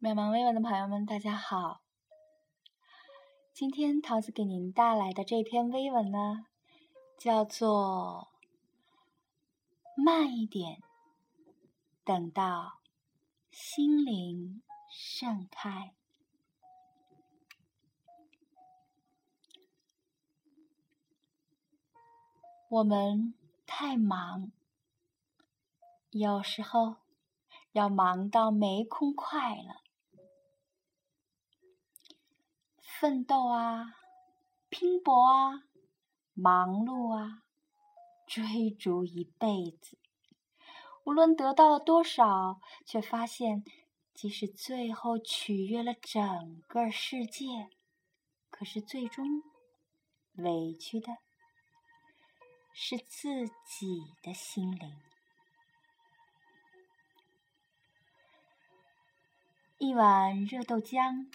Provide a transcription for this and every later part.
渺茫微文的朋友们，大家好。今天桃子给您带来的这篇微文呢，叫做《慢一点》，等到心灵盛开。我们太忙，有时候要忙到没空快乐。奋斗啊，拼搏啊，忙碌啊，追逐一辈子，无论得到了多少，却发现，即使最后取悦了整个世界，可是最终委屈的是自己的心灵。一碗热豆浆。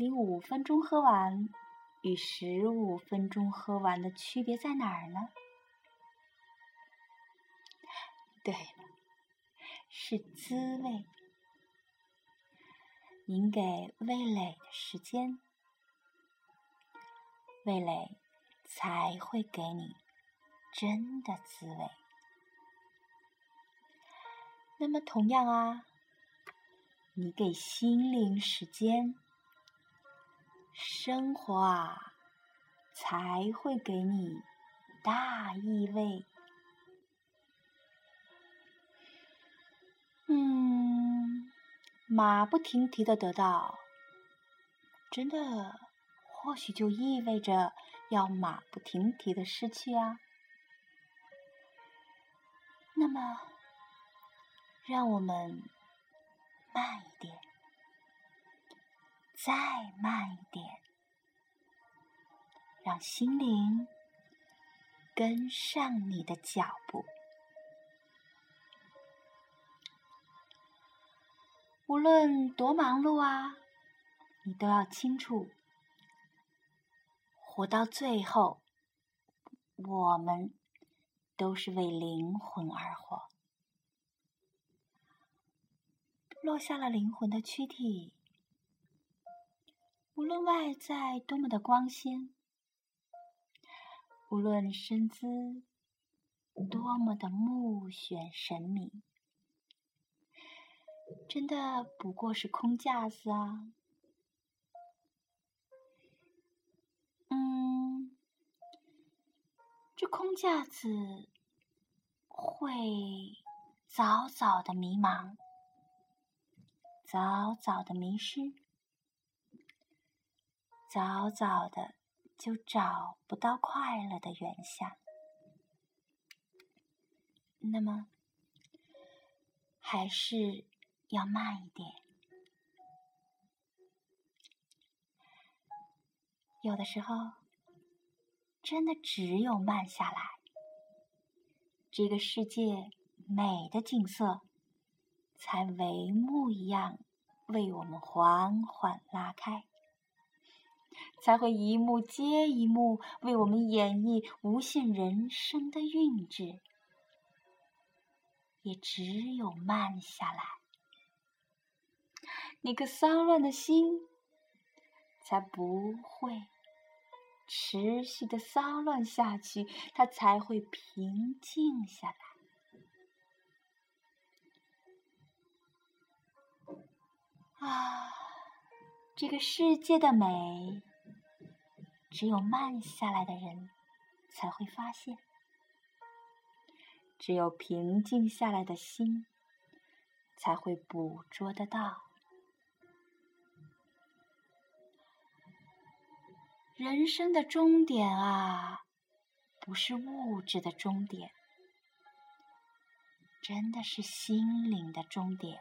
你五分钟喝完，与十五分钟喝完的区别在哪儿呢？对，是滋味。您给味蕾的时间，味蕾才会给你真的滋味。那么同样啊，你给心灵时间。生活啊，才会给你大意味。嗯，马不停蹄的得到，真的或许就意味着要马不停蹄的失去啊。那么，让我们慢一点。再慢一点，让心灵跟上你的脚步。无论多忙碌啊，你都要清楚，活到最后，我们都是为灵魂而活。落下了灵魂的躯体。无论外在多么的光鲜，无论身姿多么的目眩神迷，真的不过是空架子啊！嗯，这空架子会早早的迷茫，早早的迷失。早早的就找不到快乐的原乡，那么还是要慢一点。有的时候，真的只有慢下来，这个世界美的景色才帷幕一样为我们缓缓拉开。才会一幕接一幕为我们演绎无限人生的韵致，也只有慢下来，那颗骚乱的心才不会持续的骚乱下去，它才会平静下来。啊，这个世界的美。只有慢下来的人才会发现，只有平静下来的心才会捕捉得到。人生的终点啊，不是物质的终点，真的是心灵的终点。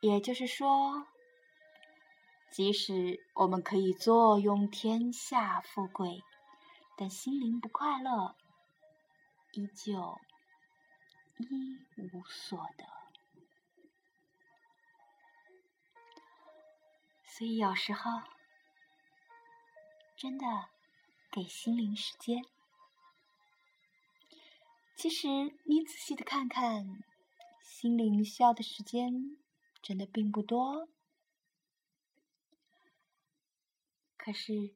也就是说。即使我们可以坐拥天下富贵，但心灵不快乐，依旧一无所得。所以有时候，真的给心灵时间。其实你仔细的看看，心灵需要的时间真的并不多。可是，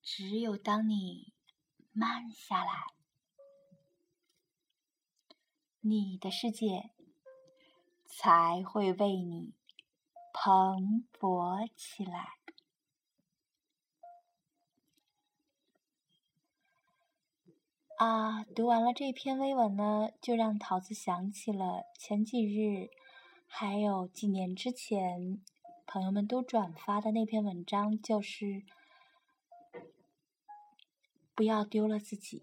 只有当你慢下来，你的世界才会为你蓬勃起来。啊，读完了这篇微文呢，就让桃子想起了前几日，还有几年之前。朋友们都转发的那篇文章就是不要丢了自己。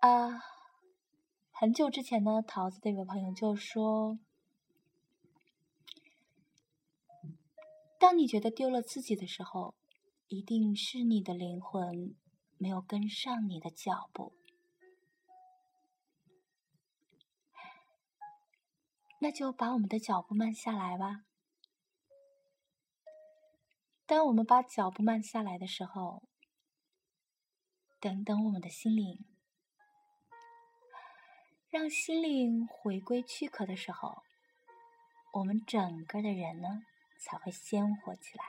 啊，很久之前呢，桃子的一个朋友就说：“当你觉得丢了自己的时候，一定是你的灵魂没有跟上你的脚步。”那就把我们的脚步慢下来吧。当我们把脚步慢下来的时候，等等我们的心灵，让心灵回归躯壳的时候，我们整个的人呢才会鲜活起来。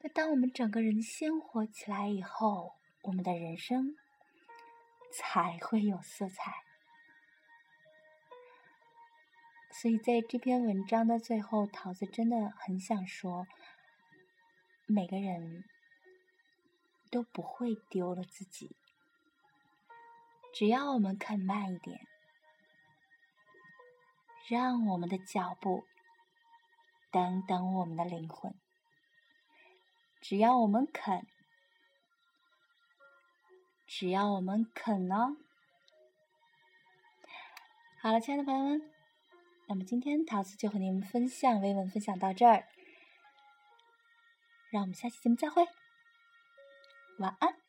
那当我们整个人鲜活起来以后，我们的人生才会有色彩。所以，在这篇文章的最后，桃子真的很想说：每个人都不会丢了自己，只要我们肯慢一点，让我们的脚步等等我们的灵魂，只要我们肯，只要我们肯呢。好了，亲爱的朋友们。那么今天桃子就和您分享微文分享到这儿，让我们下期节目再会，晚安。